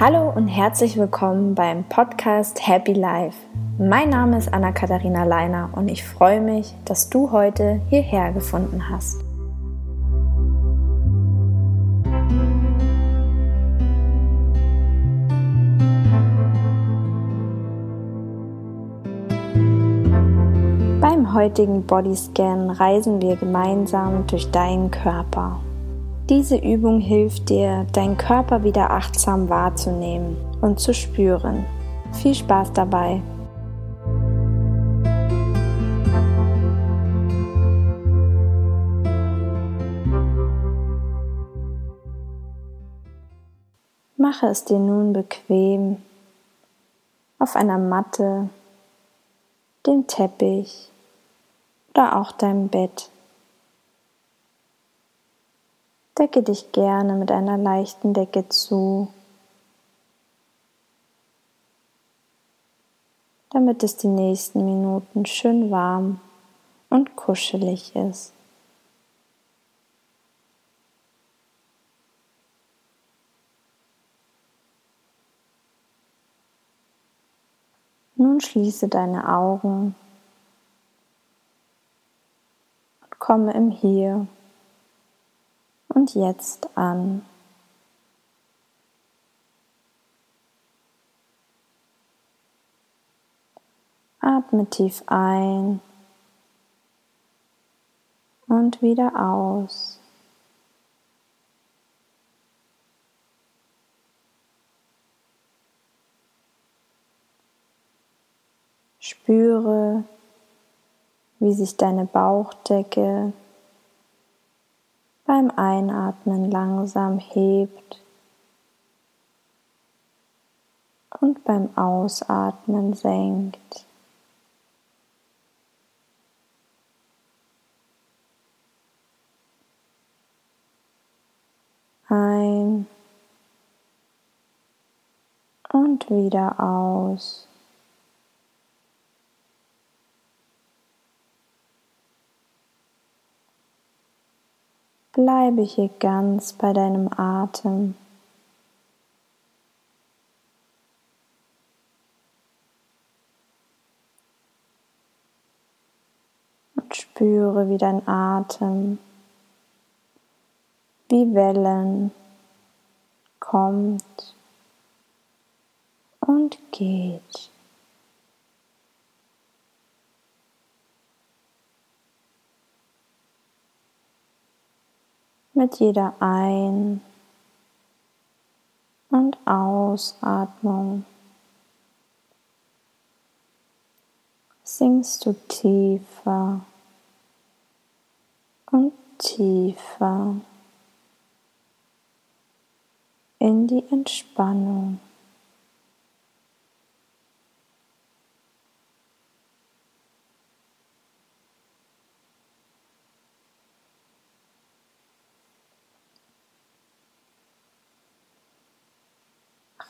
Hallo und herzlich willkommen beim Podcast Happy Life. Mein Name ist Anna-Katharina Leiner und ich freue mich, dass du heute hierher gefunden hast. Beim heutigen Bodyscan reisen wir gemeinsam durch deinen Körper. Diese Übung hilft dir, deinen Körper wieder achtsam wahrzunehmen und zu spüren. Viel Spaß dabei! Mache es dir nun bequem auf einer Matte, dem Teppich oder auch deinem Bett. Decke dich gerne mit einer leichten Decke zu, damit es die nächsten Minuten schön warm und kuschelig ist. Nun schließe deine Augen und komme im Hier und Jetzt an. Atme tief ein und wieder aus. Spüre, wie sich deine Bauchdecke beim Einatmen langsam hebt und beim Ausatmen senkt. Ein und wieder aus. Bleibe hier ganz bei deinem Atem. Und spüre, wie dein Atem wie Wellen kommt und geht. Mit jeder Ein- und Ausatmung sinkst du tiefer und tiefer in die Entspannung.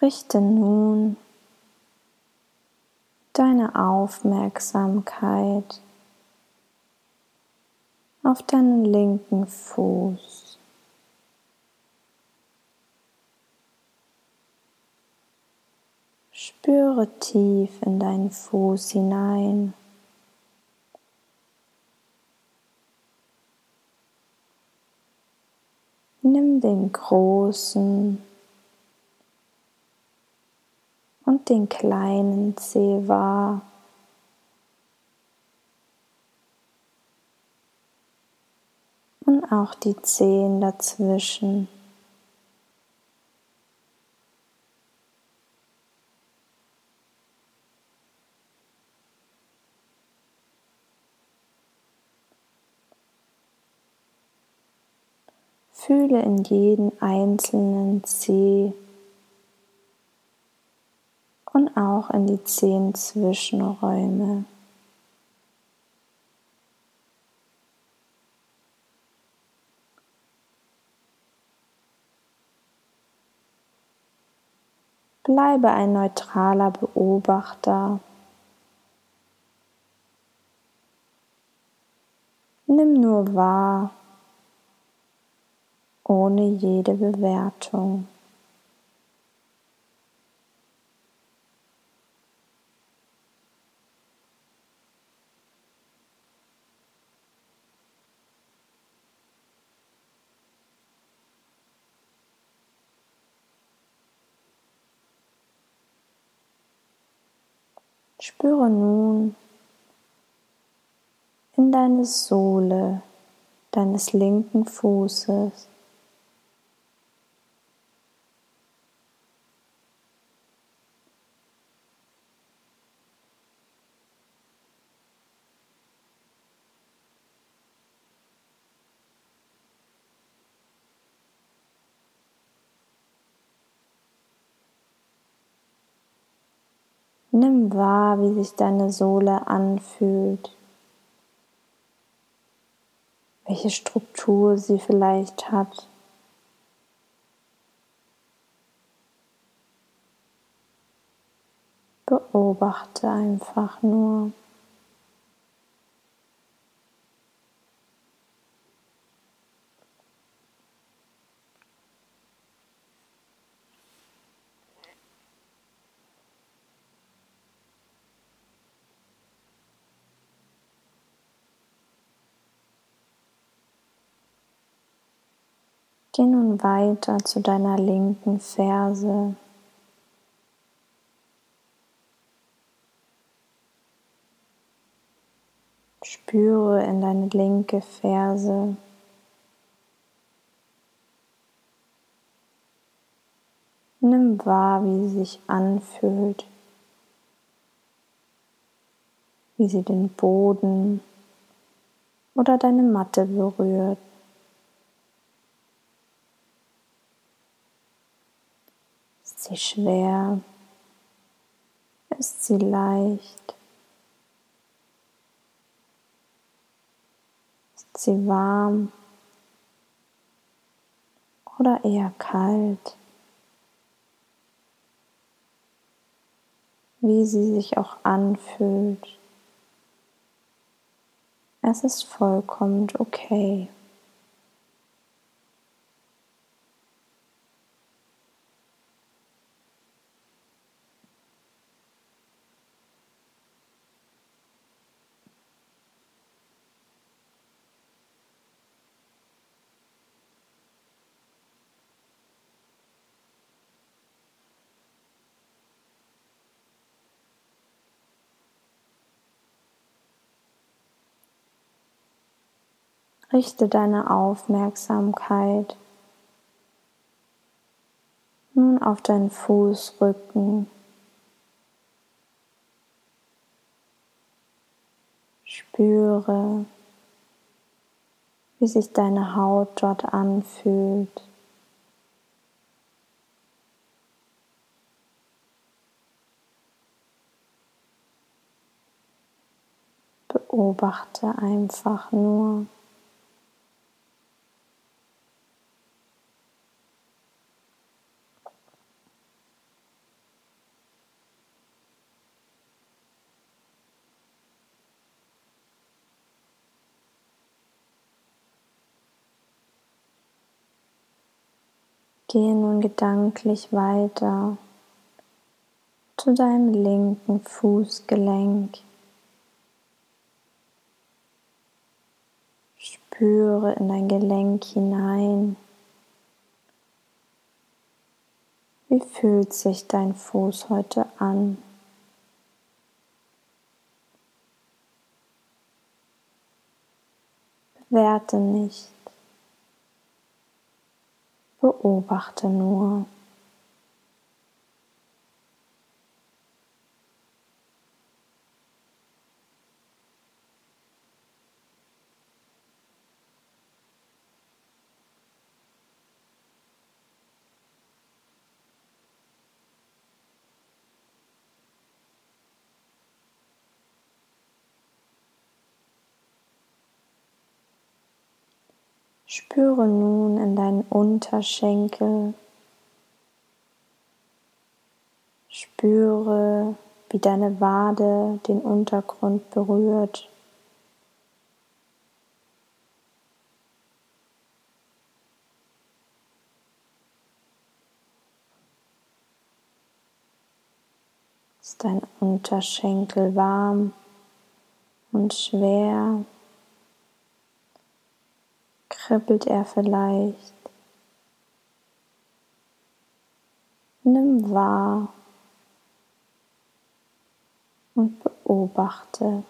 Richte nun deine Aufmerksamkeit auf deinen linken Fuß. Spüre tief in deinen Fuß hinein. Nimm den großen und den kleinen Zeh wahr. Und auch die Zehen dazwischen. Fühle in jeden einzelnen Zeh und auch in die zehn Zwischenräume. Bleibe ein neutraler Beobachter. Nimm nur wahr, ohne jede Bewertung. Spüre nun in deine Sohle deines linken Fußes. Nimm wahr, wie sich deine Sohle anfühlt, welche Struktur sie vielleicht hat. Beobachte einfach nur. Geh nun weiter zu deiner linken Ferse. Spüre in deine linke Ferse. Nimm wahr, wie sie sich anfühlt, wie sie den Boden oder deine Matte berührt. Ist sie schwer? Ist sie leicht? Ist sie warm oder eher kalt? Wie sie sich auch anfühlt. Es ist vollkommen okay. Richte deine Aufmerksamkeit nun auf deinen Fußrücken. Spüre, wie sich deine Haut dort anfühlt. Beobachte einfach nur. Gehe nun gedanklich weiter zu deinem linken Fußgelenk. Spüre in dein Gelenk hinein. Wie fühlt sich dein Fuß heute an? Bewerte nicht. Beobachte nur. Spüre nun in deinen Unterschenkel. Spüre, wie deine Wade den Untergrund berührt. Ist dein Unterschenkel warm und schwer? Kribbelt er vielleicht? Nimm wahr und beobachte.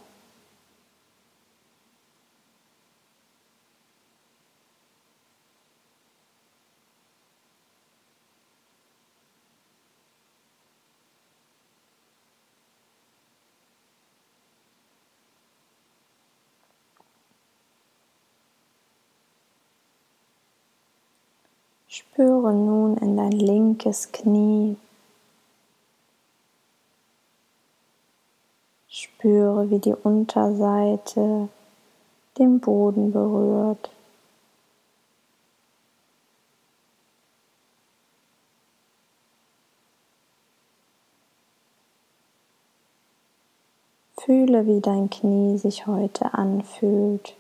Spüre nun in dein linkes Knie. Spüre, wie die Unterseite den Boden berührt. Fühle, wie dein Knie sich heute anfühlt.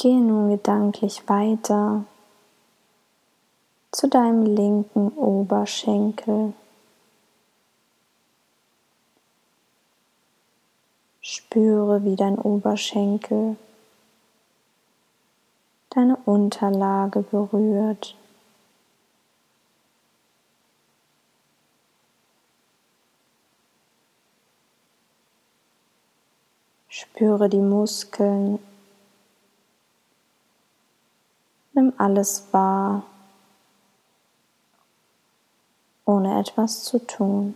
Gehe nun gedanklich weiter zu deinem linken Oberschenkel. Spüre, wie dein Oberschenkel deine Unterlage berührt. Spüre die Muskeln Nimm alles wahr, ohne etwas zu tun.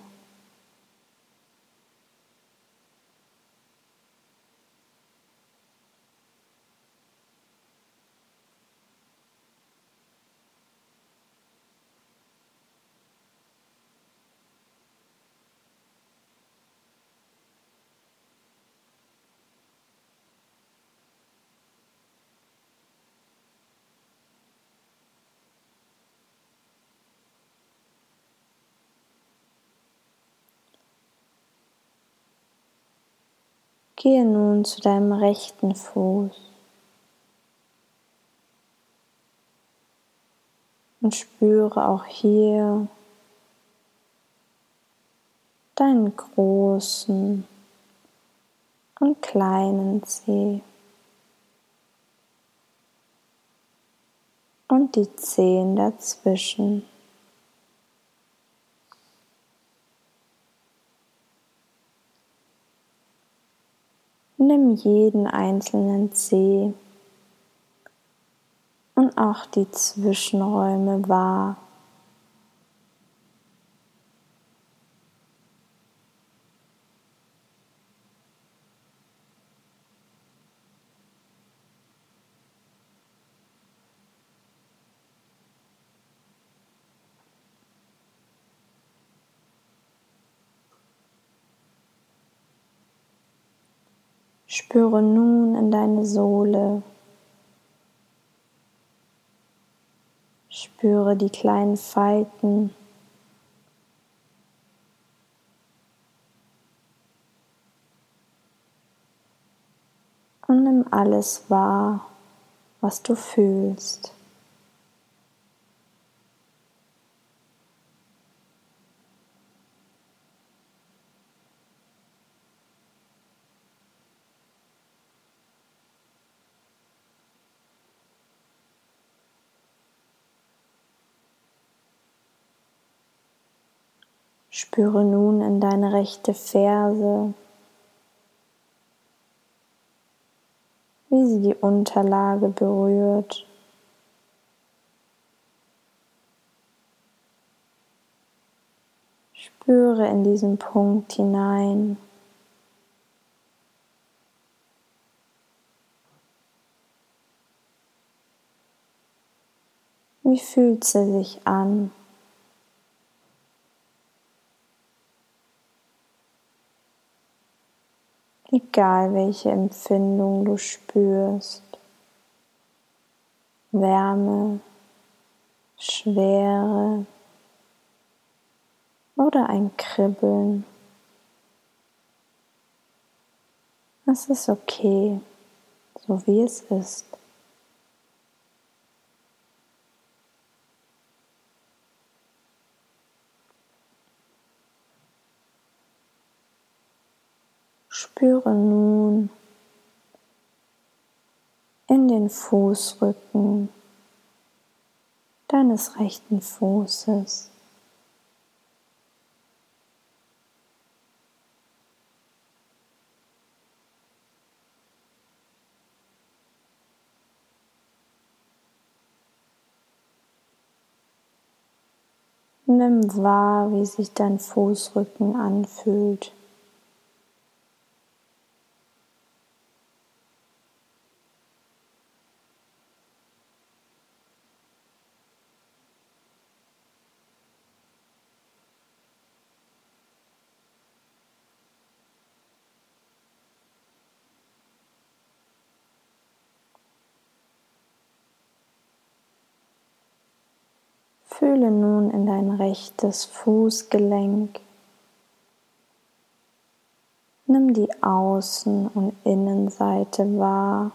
Gehe nun zu deinem rechten Fuß und spüre auch hier deinen großen und kleinen Zeh und die Zehen dazwischen. Nimm jeden einzelnen Zeh und auch die Zwischenräume wahr. Spüre nun in deine Sohle. Spüre die kleinen Falten. Und nimm alles wahr, was du fühlst. Spüre nun in deine rechte Ferse, wie sie die Unterlage berührt. Spüre in diesen Punkt hinein. Wie fühlt sie sich an? Egal welche Empfindung du spürst. Wärme, Schwere oder ein Kribbeln. Es ist okay, so wie es ist. Spüre nun in den Fußrücken deines rechten Fußes. Nimm wahr, wie sich dein Fußrücken anfühlt. Fühle nun in dein rechtes Fußgelenk. Nimm die Außen- und Innenseite wahr.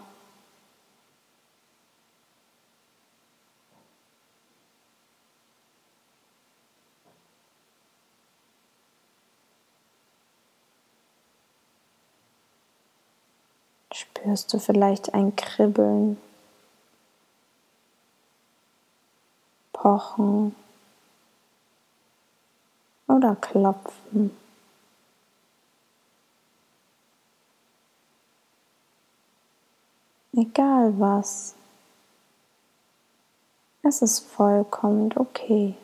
Spürst du vielleicht ein Kribbeln? Pochen oder klopfen. Egal was, es ist vollkommen okay.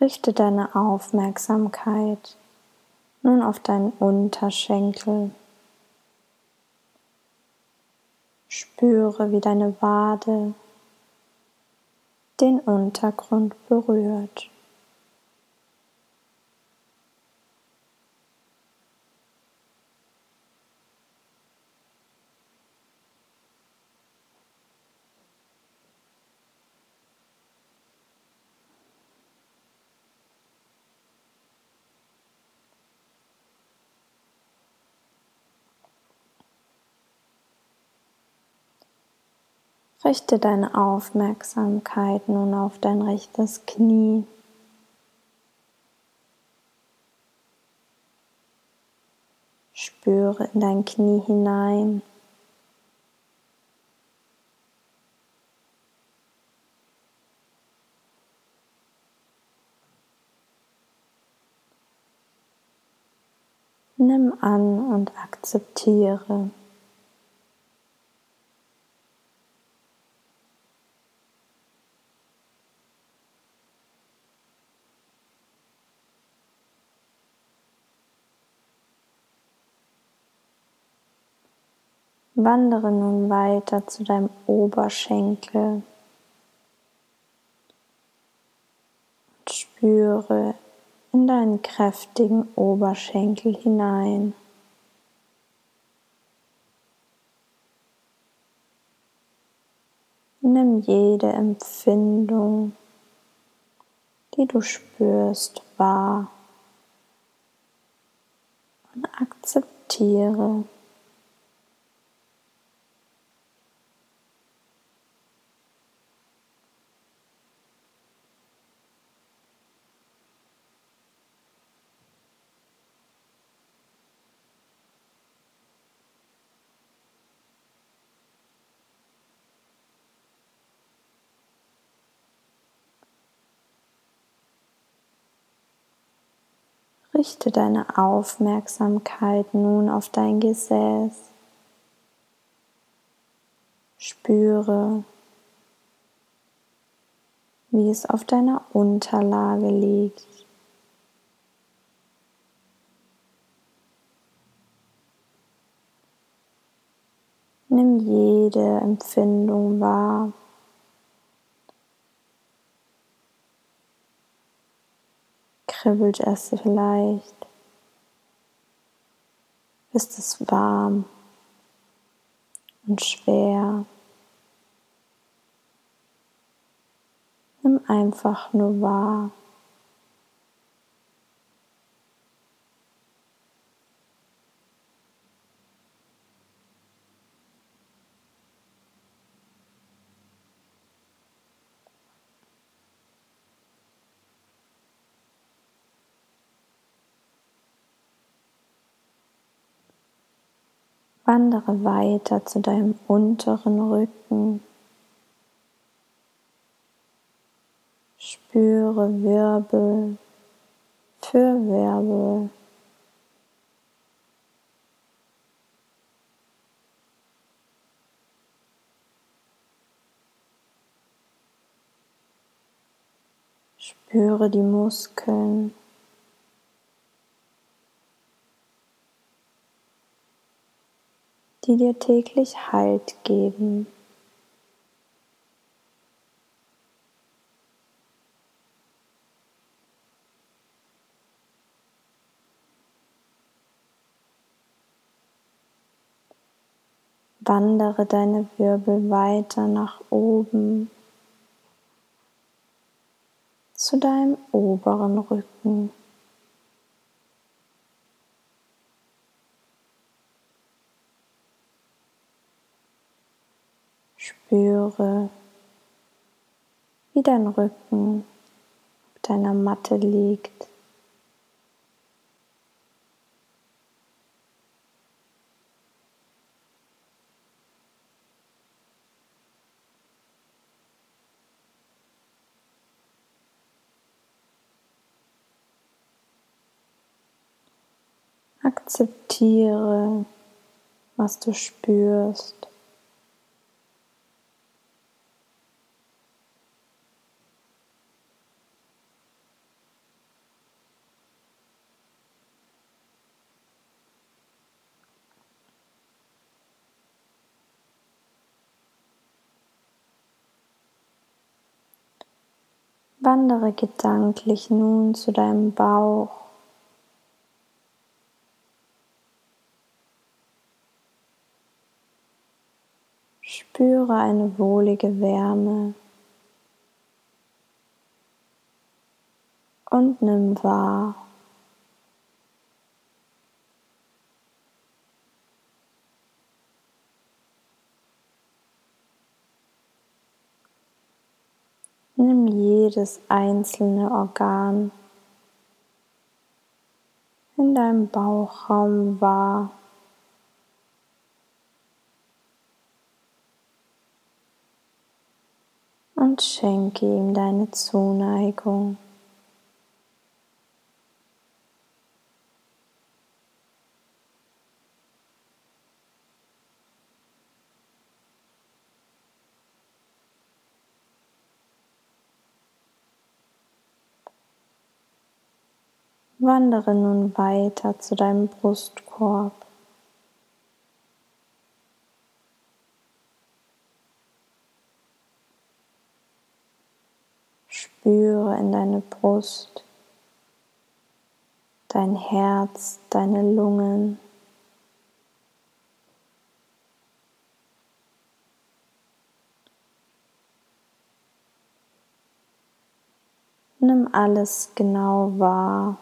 Richte deine Aufmerksamkeit nun auf deinen Unterschenkel. Spüre, wie deine Wade den Untergrund berührt. Richte deine Aufmerksamkeit nun auf dein rechtes Knie. Spüre in dein Knie hinein. Nimm an und akzeptiere. Wandere nun weiter zu deinem Oberschenkel und spüre in deinen kräftigen Oberschenkel hinein. Nimm jede Empfindung, die du spürst, wahr und akzeptiere. Richte deine Aufmerksamkeit nun auf dein Gesäß. Spüre, wie es auf deiner Unterlage liegt. Nimm jede Empfindung wahr, Kribbelt es vielleicht? Ist es warm und schwer? Nimm einfach nur wahr. Wandere weiter zu deinem unteren Rücken. Spüre Wirbel für Wirbel. Spüre die Muskeln. Die dir täglich Halt geben. Wandere deine Wirbel weiter nach oben zu deinem oberen Rücken. Spüre, wie dein Rücken auf deiner Matte liegt. Akzeptiere, was du spürst. Wandere gedanklich nun zu deinem Bauch. Spüre eine wohlige Wärme und nimm wahr, Nimm jedes einzelne Organ in deinem Bauchraum wahr. Und schenke ihm deine Zuneigung. Wandere nun weiter zu deinem Brustkorb. Spüre in deine Brust, dein Herz, deine Lungen. Nimm alles genau wahr.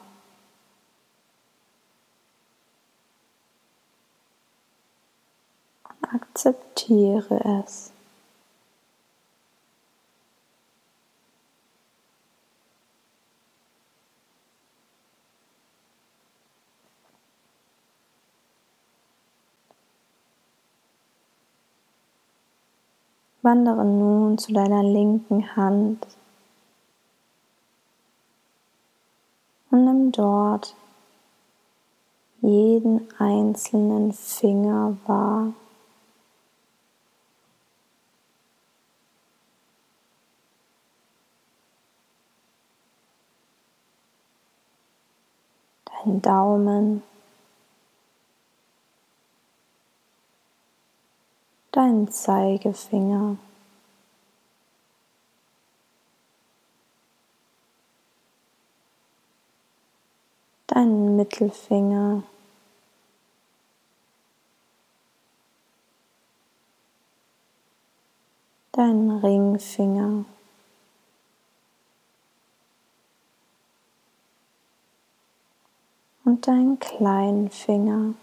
Akzeptiere es. Wandere nun zu deiner linken Hand und nimm dort jeden einzelnen Finger wahr. Deinen Daumen, deinen Zeigefinger. Mittelfinger. Deinen Ringfinger. Und deinen kleinen Finger.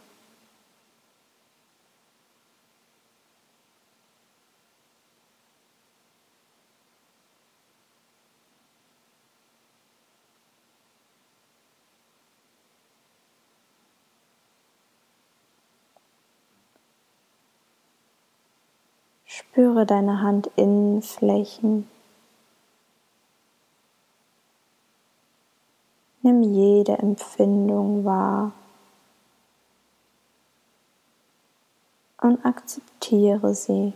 Spüre deine Handinnenflächen. Nimm jede Empfindung wahr und akzeptiere sie.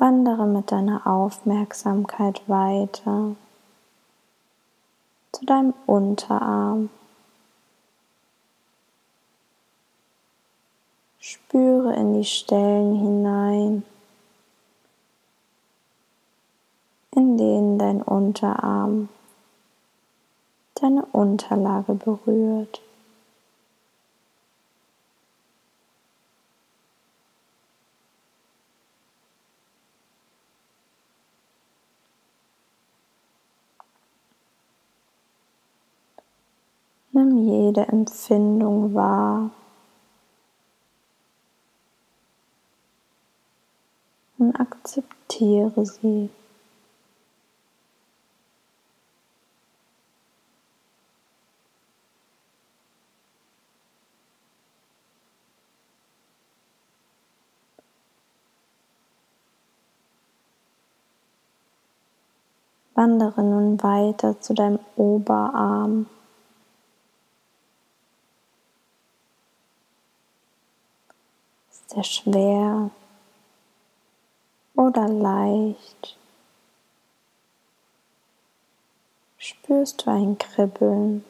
Wandere mit deiner Aufmerksamkeit weiter zu deinem Unterarm. Spüre in die Stellen hinein, in denen dein Unterarm deine Unterlage berührt. Nimm jede Empfindung wahr und akzeptiere sie. Wandere nun weiter zu deinem Oberarm. Sehr schwer oder leicht? Spürst du ein Kribbeln?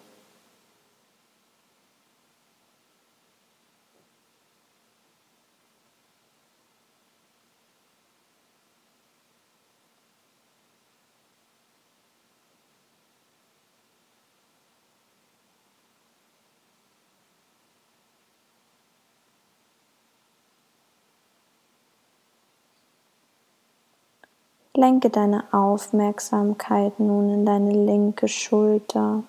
Lenke deine Aufmerksamkeit nun in deine linke Schulter.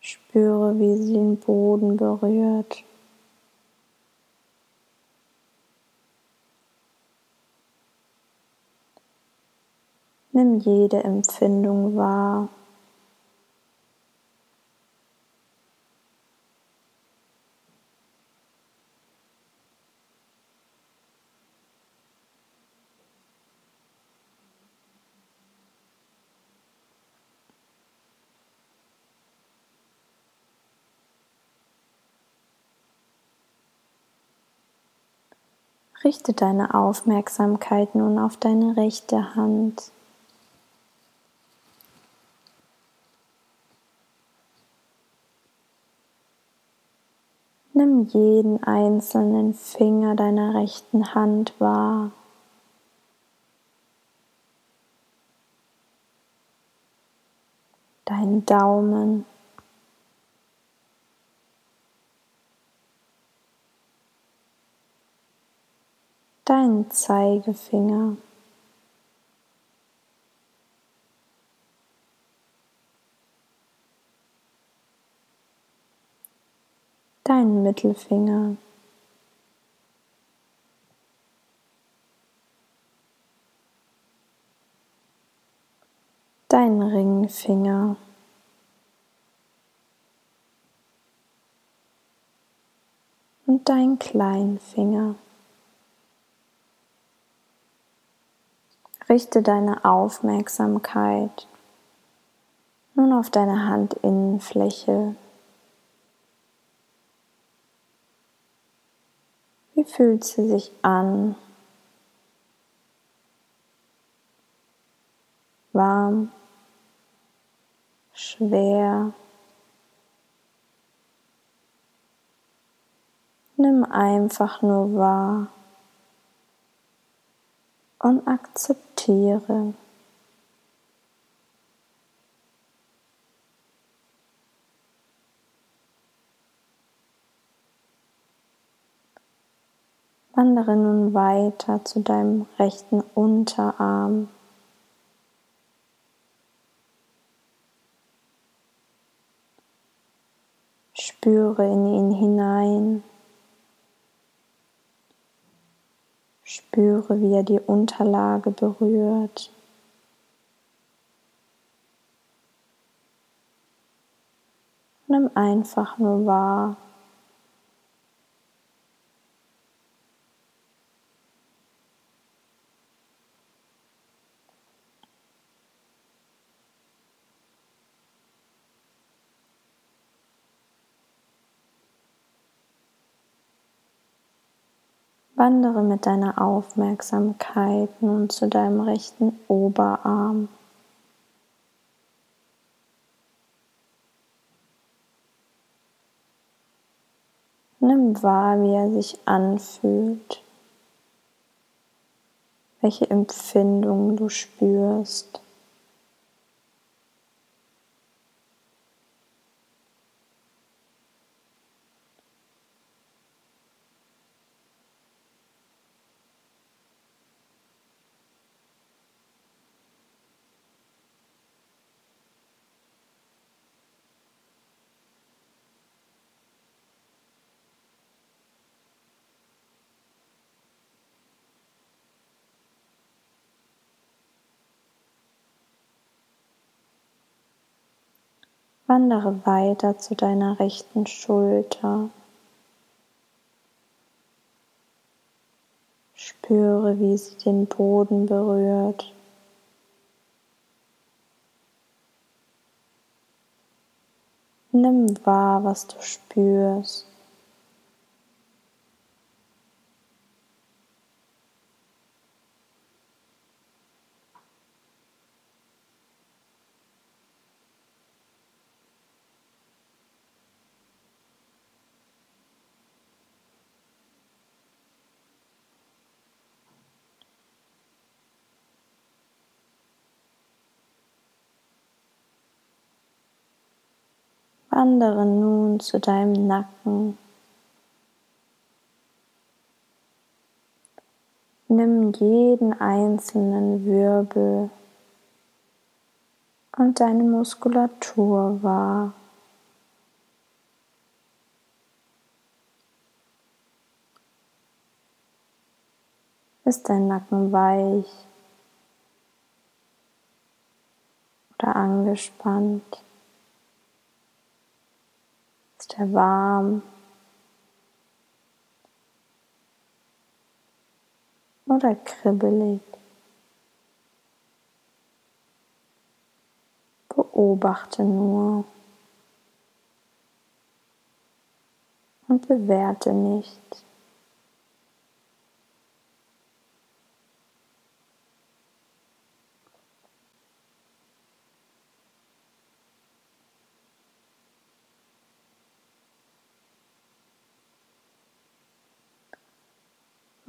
Spüre, wie sie den Boden berührt. Nimm jede Empfindung wahr. Richte deine Aufmerksamkeit nun auf deine rechte Hand. Nimm jeden einzelnen Finger deiner rechten Hand wahr. Deinen Daumen. Deinen Zeigefinger. Deinen Mittelfinger. Deinen Ringfinger. Und deinen kleinen Finger. Richte deine Aufmerksamkeit nun auf deine Handinnenfläche. Wie fühlt sie sich an? warm, schwer. Nimm einfach nur wahr und akzeptiere. Wandere nun weiter zu deinem rechten Unterarm. Spüre in ihn hinein. Spüre, wie er die Unterlage berührt. Nimm einfach nur wahr. Wandere mit deiner Aufmerksamkeit nun zu deinem rechten Oberarm. Nimm wahr, wie er sich anfühlt, welche Empfindungen du spürst. Wandere weiter zu deiner rechten Schulter. Spüre, wie sie den Boden berührt. Nimm wahr, was du spürst. Wandere nun zu deinem Nacken. Nimm jeden einzelnen Wirbel und deine Muskulatur wahr. Ist dein Nacken weich oder angespannt? Ist er warm? Oder kribbelig? Beobachte nur und bewerte nicht.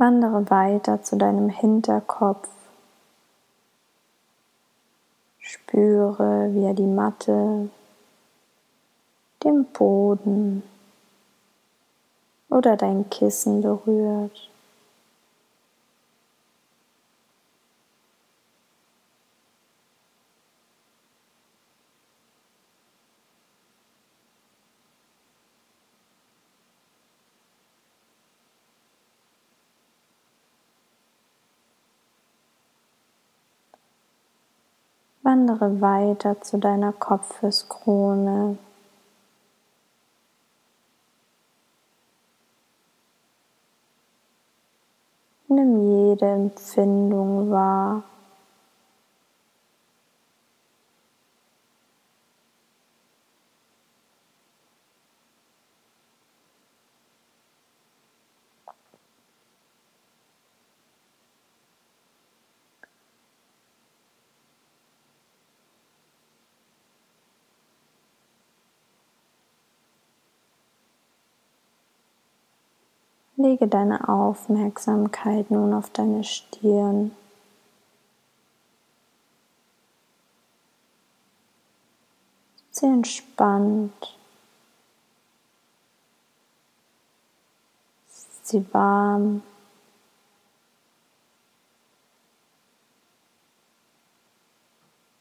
Wandere weiter zu deinem Hinterkopf. Spüre, wie er die Matte, den Boden oder dein Kissen berührt. Wandere weiter zu deiner Kopfeskrone. Nimm jede Empfindung wahr. Lege deine Aufmerksamkeit nun auf deine Stirn. Sie entspannt. Sie warm.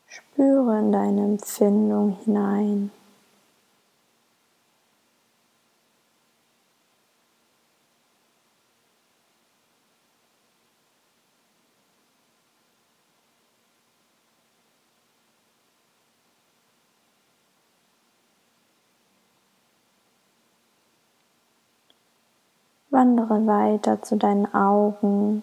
Spüre in deine Empfindung hinein. Wandere weiter zu deinen Augen.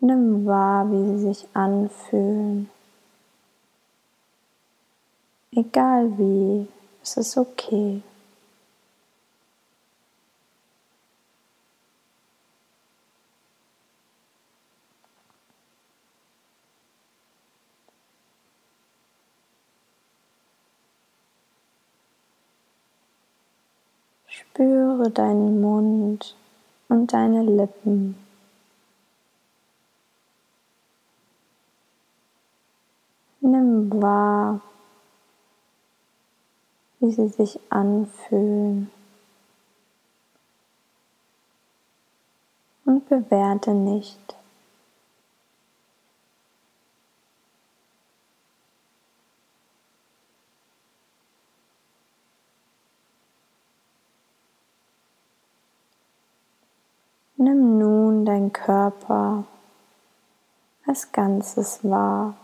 Nimm wahr, wie sie sich anfühlen. Egal wie, es ist okay. Spüre deinen Mund und deine Lippen. Nimm wahr, wie sie sich anfühlen. Und bewerte nicht. Nimm Körper als Ganzes wahr.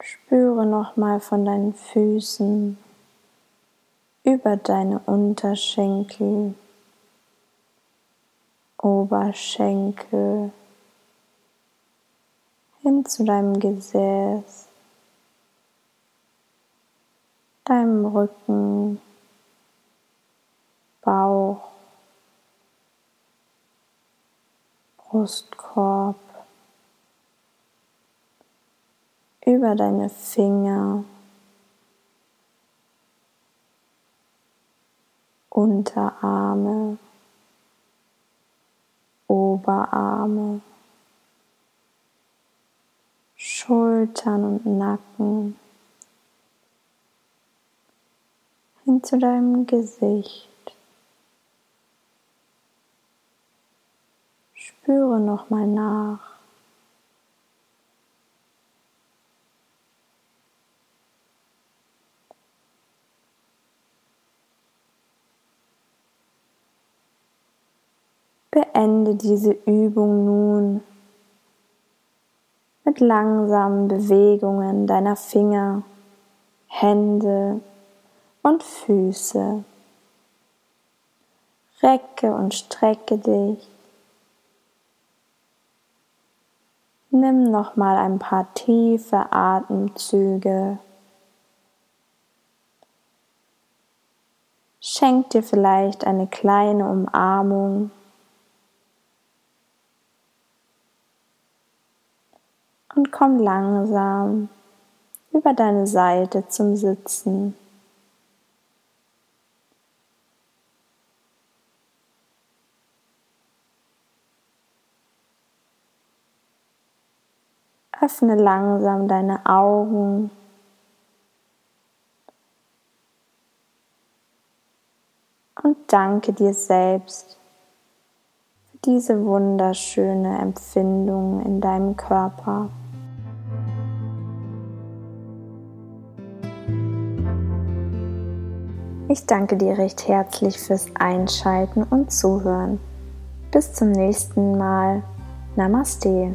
Spüre nochmal von deinen Füßen über deine Unterschenkel, Oberschenkel hin zu deinem Gesäß, deinem Rücken, Bauch, Brustkorb, über deine Finger, Unterarme, Oberarme, Schultern und Nacken, hin zu deinem Gesicht. Spüre nochmal nach. Beende diese Übung nun mit langsamen Bewegungen deiner Finger, Hände und Füße. Recke und strecke dich. Nimm noch mal ein paar tiefe Atemzüge. Schenk dir vielleicht eine kleine Umarmung und komm langsam über deine Seite zum Sitzen. Öffne langsam deine Augen. Und danke dir selbst für diese wunderschöne Empfindung in deinem Körper. Ich danke dir recht herzlich fürs Einschalten und Zuhören. Bis zum nächsten Mal. Namaste.